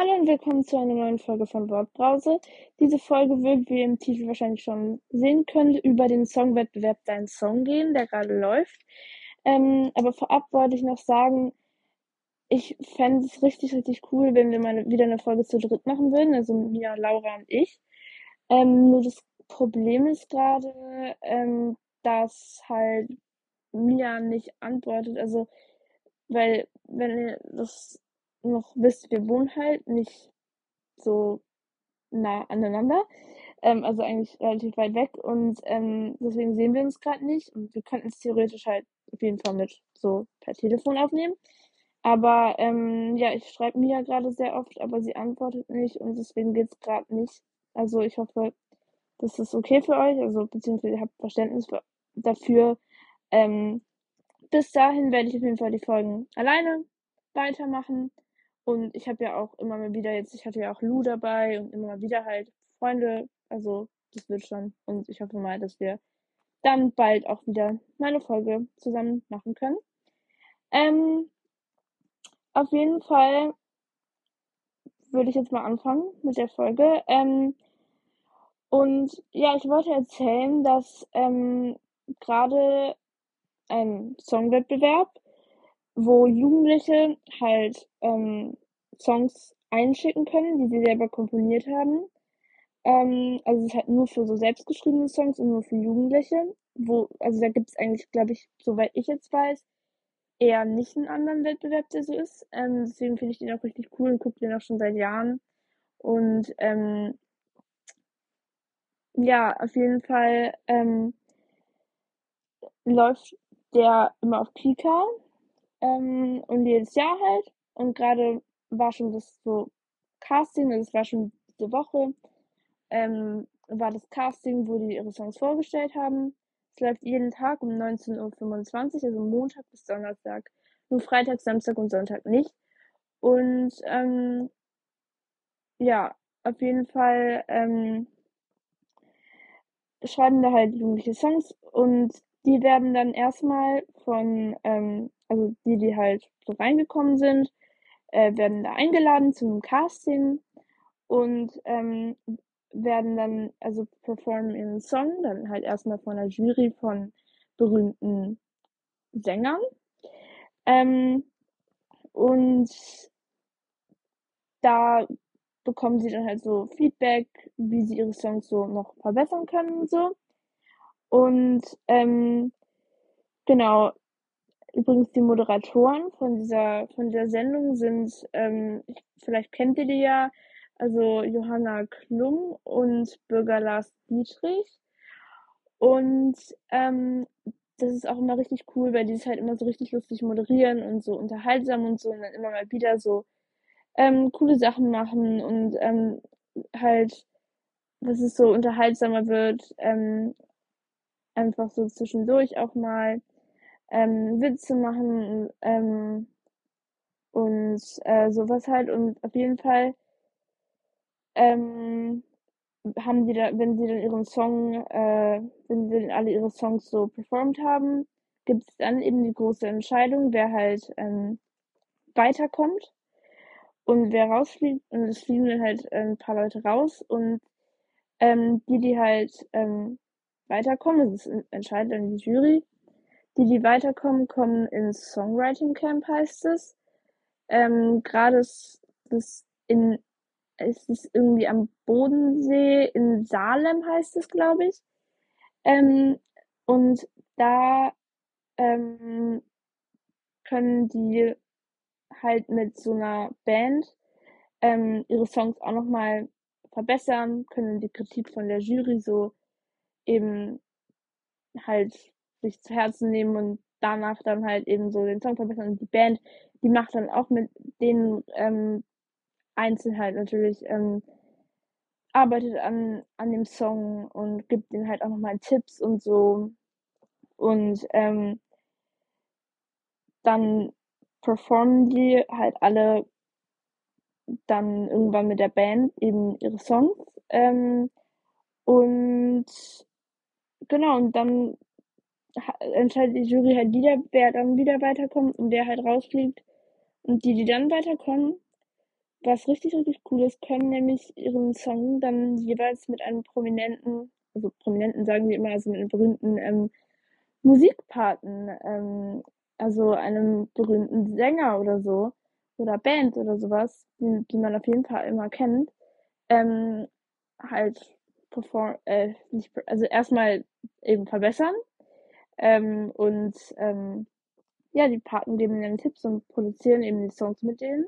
Hallo und willkommen zu einer neuen Folge von Wortbrause. Diese Folge wird, wie ihr im Titel wahrscheinlich schon sehen könnt, über den Songwettbewerb Dein Song gehen, der gerade läuft. Ähm, aber vorab wollte ich noch sagen, ich fände es richtig, richtig cool, wenn wir mal wieder eine Folge zu dritt machen würden, also Mia, Laura und ich. Ähm, nur das Problem ist gerade, ähm, dass halt Mia nicht antwortet, also weil wenn das noch wisst, wir wohnen halt nicht so nah aneinander, ähm, also eigentlich relativ weit weg und ähm, deswegen sehen wir uns gerade nicht und wir könnten es theoretisch halt auf jeden Fall mit so per Telefon aufnehmen. Aber ähm, ja, ich schreibe mir ja gerade sehr oft, aber sie antwortet nicht und deswegen geht es gerade nicht. Also ich hoffe, das ist okay für euch, also beziehungsweise ihr habt Verständnis für, dafür. Ähm, bis dahin werde ich auf jeden Fall die Folgen alleine weitermachen. Und ich habe ja auch immer mal wieder jetzt, ich hatte ja auch Lou dabei und immer mal wieder halt Freunde. Also das wird schon. Und ich hoffe mal, dass wir dann bald auch wieder meine Folge zusammen machen können. Ähm, auf jeden Fall würde ich jetzt mal anfangen mit der Folge. Ähm, und ja, ich wollte erzählen, dass ähm, gerade ein Songwettbewerb, wo Jugendliche halt ähm, Songs einschicken können, die sie selber komponiert haben. Ähm, also es ist halt nur für so selbstgeschriebene Songs und nur für Jugendliche. Wo, also da gibt es eigentlich, glaube ich, soweit ich jetzt weiß, eher nicht einen anderen Wettbewerb, der so ist. Ähm, deswegen finde ich den auch richtig cool und gucke den auch schon seit Jahren. Und ähm, ja, auf jeden Fall ähm, läuft der immer auf Kika ähm, und jedes Jahr halt. Und gerade war schon das so Casting, also es war schon diese Woche, ähm, war das Casting, wo die ihre Songs vorgestellt haben. Es läuft jeden Tag um 19.25 Uhr, also Montag bis Donnerstag. Nur Freitag, Samstag und Sonntag nicht. Und ähm, ja, auf jeden Fall ähm, schreiben da halt jugendliche Songs und die werden dann erstmal von, ähm, also die, die halt so reingekommen sind, äh, werden da eingeladen zu einem Casting und ähm, werden dann, also performen ihren Song, dann halt erstmal von einer Jury von berühmten Sängern. Ähm, und da bekommen sie dann halt so Feedback, wie sie ihre Songs so noch verbessern können und so. Und ähm, genau, übrigens die Moderatoren von dieser, von dieser Sendung sind, ähm, vielleicht kennt ihr die ja, also Johanna Klum und Bürger Lars Dietrich. Und ähm, das ist auch immer richtig cool, weil die es halt immer so richtig lustig moderieren und so unterhaltsam und so und dann immer mal wieder so ähm, coole Sachen machen und ähm, halt, dass es so unterhaltsamer wird, ähm, einfach so zwischendurch auch mal ähm, Witze machen ähm, und äh, sowas halt und auf jeden Fall ähm, haben die da, wenn sie dann ihren Song, äh, wenn sie dann alle ihre Songs so performt haben, gibt es dann eben die große Entscheidung, wer halt ähm, weiterkommt und wer rausfliegt. Und es fliegen dann halt ein paar Leute raus und ähm, die, die halt ähm, weiterkommen, das entscheidet dann die Jury, die, die weiterkommen, kommen ins Songwriting Camp, heißt es. Ähm, Gerade ist das in es ist irgendwie am Bodensee in Salem heißt es, glaube ich. Ähm, und da ähm, können die halt mit so einer Band ähm, ihre Songs auch nochmal verbessern, können die Kritik von der Jury so eben halt sich zu Herzen nehmen und danach dann halt eben so den Song verbessern. Und die Band, die macht dann auch mit den ähm, einzeln halt natürlich ähm, arbeitet an, an dem Song und gibt ihnen halt auch nochmal Tipps und so. Und ähm, dann performen die halt alle dann irgendwann mit der Band eben ihre Songs. Ähm, und genau, und dann entscheidet die Jury halt wieder, wer dann wieder weiterkommt und wer halt rausfliegt. Und die, die dann weiterkommen, was richtig, richtig cool ist, können nämlich ihren Song dann jeweils mit einem prominenten, also prominenten sagen wir immer, also mit einem berühmten ähm, Musikpaten, ähm, also einem berühmten Sänger oder so, oder Band oder sowas, die, die man auf jeden Fall immer kennt, ähm, halt perform, äh, nicht, also erstmal eben verbessern ähm, und ähm, ja, die Paten geben ihnen Tipps und produzieren eben die Songs mit denen.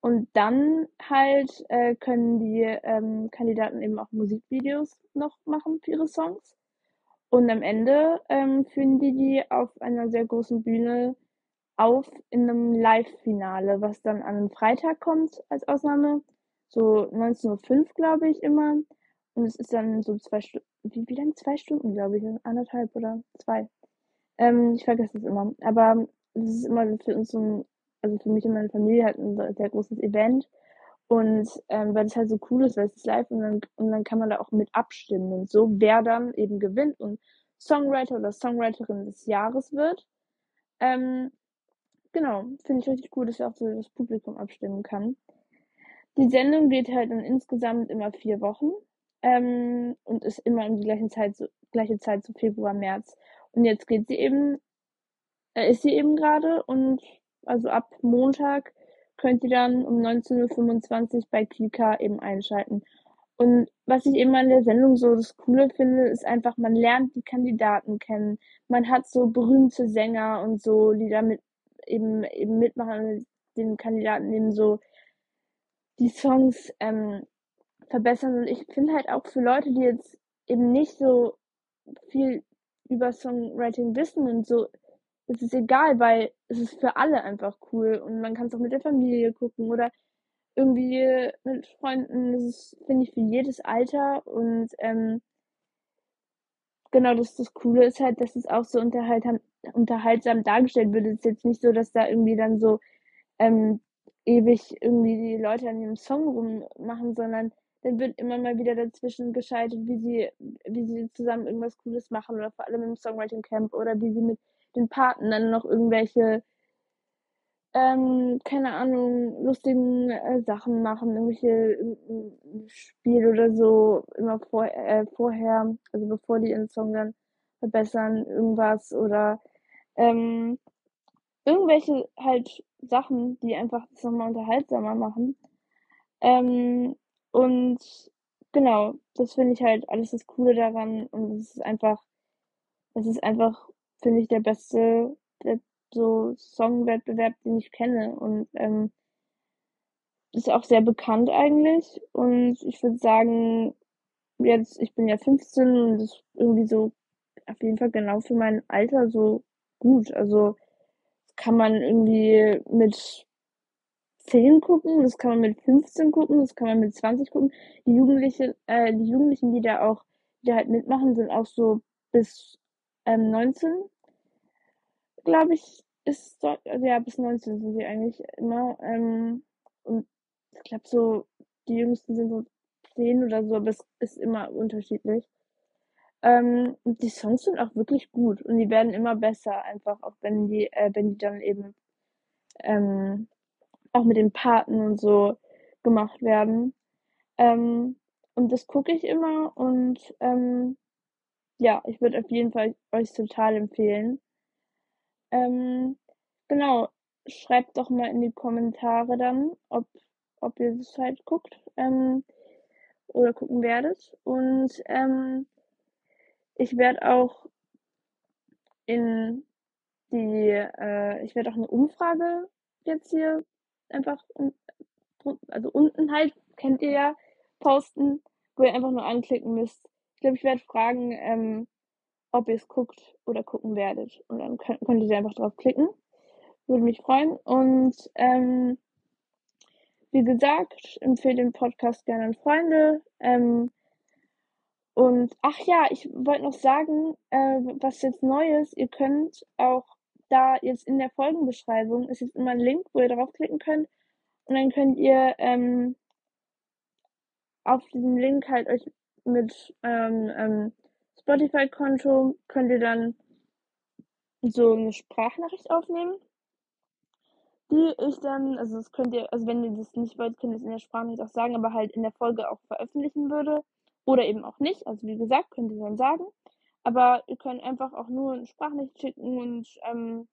Und dann halt äh, können die ähm, Kandidaten eben auch Musikvideos noch machen für ihre Songs. Und am Ende ähm, führen die die auf einer sehr großen Bühne auf in einem Live-Finale, was dann an einem Freitag kommt als Ausnahme. So 19.05 Uhr, glaube ich, immer. Und es ist dann so zwei Stunden, wie, wie lang? Zwei Stunden, glaube ich, anderthalb oder zwei. Ähm, ich vergesse es immer. Aber es ist immer für uns so ein, also für mich und meine Familie halt ein sehr großes Event. Und ähm, weil es halt so cool ist, weil es ist live und dann, und dann kann man da auch mit abstimmen und so, wer dann eben gewinnt und Songwriter oder Songwriterin des Jahres wird. Ähm, genau, finde ich richtig cool, dass auch so das Publikum abstimmen kann. Die Sendung geht halt dann insgesamt immer vier Wochen ähm, und ist immer um die gleiche Zeit, so, gleiche Zeit, so Februar, März. Und jetzt geht sie eben, äh, ist sie eben gerade und also ab Montag könnt ihr dann um 19.25 Uhr bei Kika eben einschalten. Und was ich eben an der Sendung so das Coole finde, ist einfach, man lernt die Kandidaten kennen. Man hat so berühmte Sänger und so, die damit eben, eben mitmachen, den Kandidaten eben so die Songs ähm, verbessern. Und ich finde halt auch für Leute, die jetzt eben nicht so viel über Songwriting wissen und so, ist es egal, weil es ist für alle einfach cool und man kann es auch mit der Familie gucken oder irgendwie mit Freunden. Das ist, finde ich, für jedes Alter und ähm, genau, das, das Coole ist halt, dass es auch so unterhaltsam, unterhaltsam dargestellt wird. Es ist jetzt nicht so, dass da irgendwie dann so ähm, ewig irgendwie die Leute an dem Song rummachen, sondern dann wird immer mal wieder dazwischen geschaltet, wie sie, wie sie zusammen irgendwas Cooles machen oder vor allem im Songwriting Camp oder wie sie mit den dann noch irgendwelche, ähm, keine Ahnung, lustigen äh, Sachen machen, irgendwelche ein Spiel oder so immer vor, äh, vorher, also bevor die ihren Song dann verbessern, irgendwas oder ähm, irgendwelche halt Sachen, die einfach das nochmal unterhaltsamer machen. Ähm, und genau, das finde ich halt alles das Coole daran und es ist einfach, es ist einfach, finde ich, der beste der, so Songwettbewerb, den ich kenne und ähm, ist auch sehr bekannt eigentlich und ich würde sagen, jetzt, ich bin ja 15 und das ist irgendwie so auf jeden Fall genau für mein Alter so gut. Also kann man irgendwie mit 10 gucken, das kann man mit 15 gucken, das kann man mit 20 gucken. Die Jugendliche, äh, die Jugendlichen, die da auch, die halt mitmachen, sind auch so bis ähm, 19, glaube ich, ist dort, also ja, bis 19 sind sie eigentlich immer. Ähm, und ich glaube so, die Jüngsten sind so 10 oder so, aber es ist immer unterschiedlich. Ähm, die Songs sind auch wirklich gut und die werden immer besser, einfach auch wenn die, äh, wenn die dann eben ähm, auch mit den Paten und so gemacht werden. Ähm, und das gucke ich immer und ähm, ja, ich würde auf jeden Fall euch total empfehlen. Ähm, genau, schreibt doch mal in die Kommentare dann, ob, ob ihr das halt guckt ähm, oder gucken werdet. Und ähm, ich werde auch in die, äh, ich werde auch eine Umfrage jetzt hier einfach, also unten halt, kennt ihr ja, posten, wo ihr einfach nur anklicken müsst. Ich glaube, ich werde fragen, ähm, ob ihr es guckt oder gucken werdet. Und dann könnt, könnt ihr einfach drauf klicken. Würde mich freuen. Und ähm, wie gesagt, empfehle den Podcast gerne an Freunde. Ähm, und ach ja, ich wollte noch sagen, äh, was jetzt neu ist, ihr könnt auch da jetzt in der Folgenbeschreibung ist jetzt immer ein Link, wo ihr draufklicken könnt. Und dann könnt ihr ähm, auf diesem Link halt euch mit ähm, ähm, Spotify-Konto könnt ihr dann so eine Sprachnachricht aufnehmen. die ich dann, also das könnt ihr, also wenn ihr das nicht wollt, könnt ihr es in der Sprachnachricht auch sagen, aber halt in der Folge auch veröffentlichen würde. Oder eben auch nicht. Also wie gesagt, könnt ihr dann sagen. Aber ihr könnt einfach auch nur eine Sprachnachricht schicken und ähm,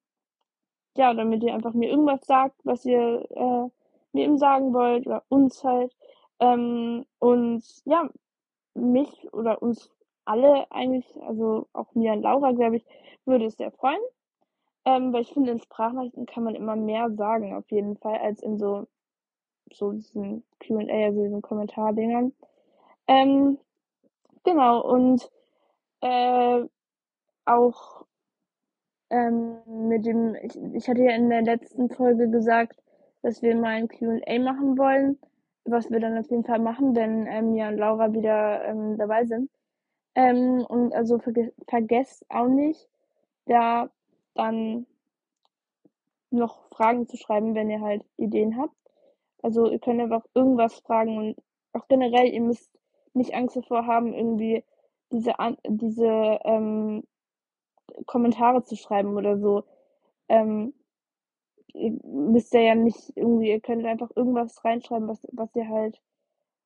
ja, damit ihr einfach mir irgendwas sagt, was ihr äh, mir eben sagen wollt oder uns halt. Ähm, und ja, mich oder uns alle eigentlich, also auch mir und Laura, glaube ich, würde es sehr freuen. Ähm, weil ich finde, in Sprachnachrichten kann man immer mehr sagen, auf jeden Fall, als in so, so diesen Q&A, also diesen Kommentardingern. Ähm, genau, und äh, auch ähm, mit dem, ich, ich hatte ja in der letzten Folge gesagt, dass wir mal ein Q&A machen wollen, was wir dann auf jeden Fall machen, wenn ähm, Mia und Laura wieder ähm, dabei sind. Ähm, und also verge vergesst auch nicht, da dann noch Fragen zu schreiben, wenn ihr halt Ideen habt. Also ihr könnt einfach irgendwas fragen und auch generell, ihr müsst nicht Angst davor haben, irgendwie diese, diese ähm, Kommentare zu schreiben oder so. Ähm, ihr müsst ja nicht irgendwie, ihr könnt einfach irgendwas reinschreiben, was, was ihr halt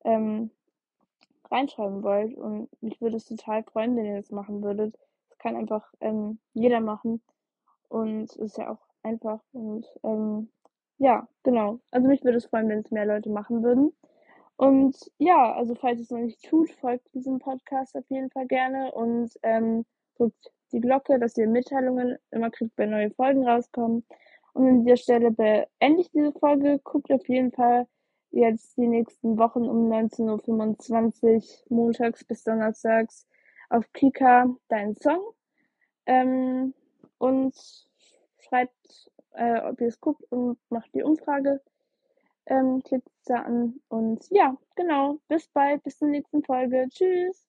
ähm, reinschreiben wollt. Und mich würde es total freuen, wenn ihr das machen würdet. Das kann einfach ähm, jeder machen. Und es ist ja auch einfach. Und ähm, ja, genau. Also mich würde es freuen, wenn es mehr Leute machen würden. Und ja, also falls ihr es noch nicht tut, folgt diesem Podcast auf jeden Fall gerne und ähm, drückt die Glocke, dass ihr Mitteilungen immer kriegt, wenn neue Folgen rauskommen. Und an dieser Stelle beende ich diese Folge. Guckt auf jeden Fall jetzt die nächsten Wochen um 19.25 Uhr montags bis donnerstags auf Kika deinen Song. Ähm, und schreibt, äh, ob ihr es guckt und macht die Umfrage ähm, klickst an. Und ja, genau. Bis bald, bis zur nächsten Folge. Tschüss.